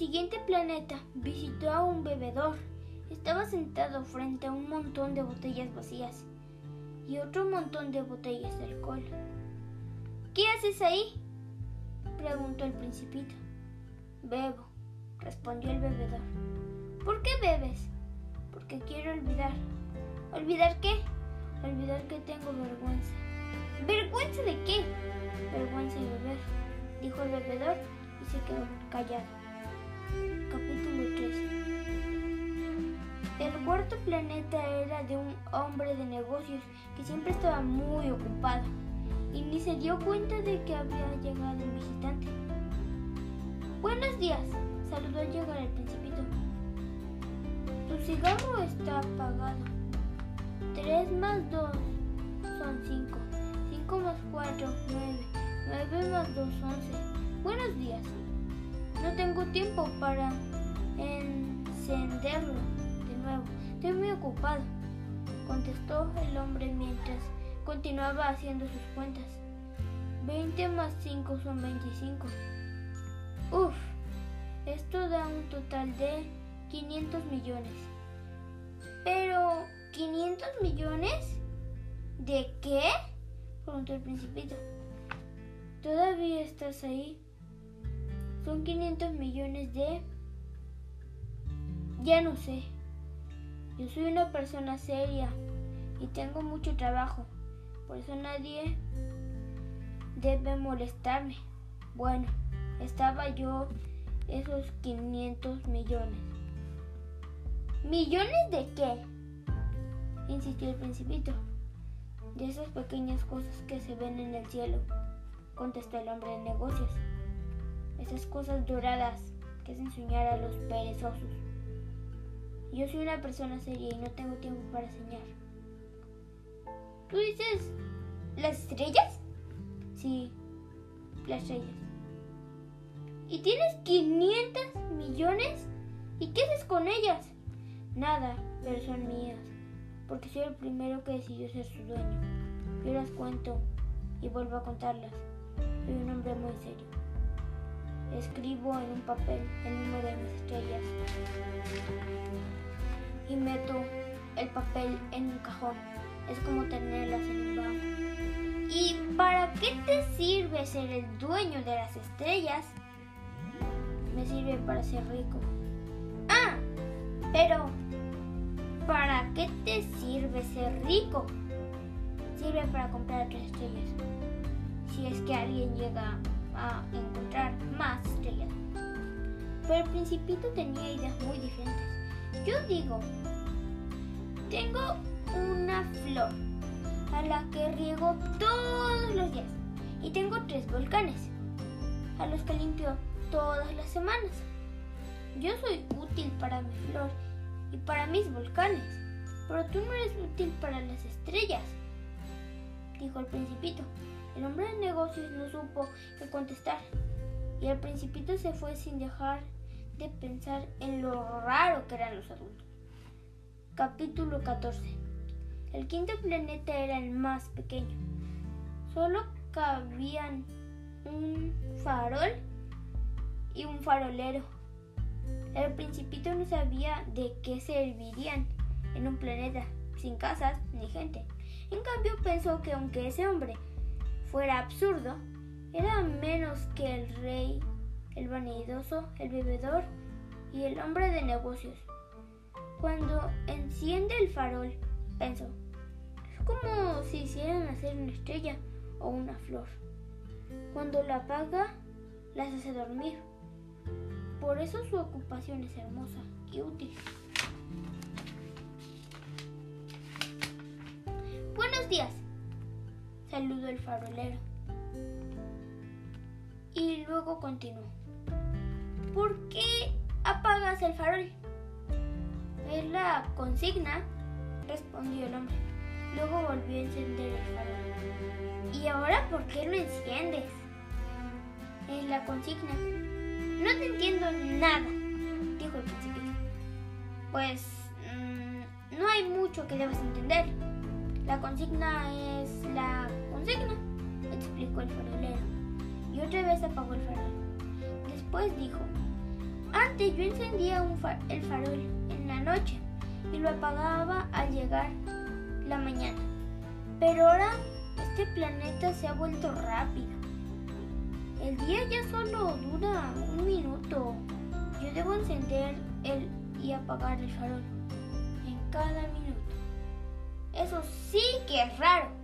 siguiente planeta visitó a un bebedor. Estaba sentado frente a un montón de botellas vacías y otro montón de botellas de alcohol. ¿Qué haces ahí? preguntó el principito. Bebo, respondió el bebedor. ¿Por qué bebes? Porque quiero olvidar. ¿Olvidar qué? Olvidar que tengo vergüenza. ¿Vergüenza de qué? Vergüenza de beber, dijo el bebedor y se quedó callado. Capítulo 3 El cuarto planeta era de un hombre de negocios que siempre estaba muy ocupado y ni se dio cuenta de que había llegado un visitante. Buenos días, saludó al llegar el principito. Tu cigarro está apagado. Tres más dos son cinco. Cinco más cuatro, nueve. Nueve más dos, once. Buenos días. No tengo tiempo para encenderlo de nuevo. Estoy muy ocupado, contestó el hombre mientras continuaba haciendo sus cuentas. 20 más 5 son 25. Uf, esto da un total de 500 millones. Pero, ¿500 millones? ¿De qué? Preguntó el principito. ¿Todavía estás ahí? Son 500 millones de... Ya no sé. Yo soy una persona seria y tengo mucho trabajo. Por eso nadie debe molestarme. Bueno, estaba yo esos 500 millones. ¿Millones de qué? insistió el principito. De esas pequeñas cosas que se ven en el cielo, contestó el hombre de negocios. Esas cosas doradas que hacen soñar a los perezosos. Yo soy una persona seria y no tengo tiempo para soñar. ¿Tú dices las estrellas? Sí, las estrellas. ¿Y tienes 500 millones? ¿Y qué haces con ellas? Nada, pero son mías, porque soy el primero que decidió ser su dueño. Yo las cuento y vuelvo a contarlas. Soy un hombre muy serio. Escribo en un papel el número de mis estrellas y meto el papel en un cajón es como tenerlas en un banco. ¿Y para qué te sirve ser el dueño de las estrellas? Me sirve para ser rico. Ah, pero ¿para qué te sirve ser rico? Sirve para comprar otras estrellas. Si es que alguien llega a encontrar más estrellas. Pero el principito tenía ideas muy diferentes. Yo digo, tengo una flor a la que riego todos los días y tengo tres volcanes a los que limpio todas las semanas. Yo soy útil para mi flor y para mis volcanes, pero tú no eres útil para las estrellas, dijo el principito. El hombre de negocios no supo qué contestar y el principito se fue sin dejar de pensar en lo raro que eran los adultos. Capítulo 14 el quinto planeta era el más pequeño. Solo cabían un farol y un farolero. El principito no sabía de qué servirían en un planeta sin casas ni gente. En cambio pensó que aunque ese hombre fuera absurdo, era menos que el rey, el vanidoso, el bebedor y el hombre de negocios. Cuando enciende el farol, pensó, como si hicieran hacer una estrella o una flor. Cuando la apaga, las hace dormir. Por eso su ocupación es hermosa y útil. Días, saludó el farolero. Y luego continuó. ¿Por qué apagas el farol? Es la consigna, respondió el hombre. Luego volvió a encender el farol. ¿Y ahora por qué lo enciendes? Es la consigna. No te entiendo nada, dijo el principito. Pues mmm, no hay mucho que debas entender. La consigna es la consigna, explicó el farolero. Y otra vez apagó el farol. Después dijo, Antes yo encendía el farol en la noche y lo apagaba al llegar la mañana. Pero ahora este planeta se ha vuelto rápido. El día ya solo dura un minuto. Yo debo encender el y apagar el farol en cada minuto. Eso sí que es raro.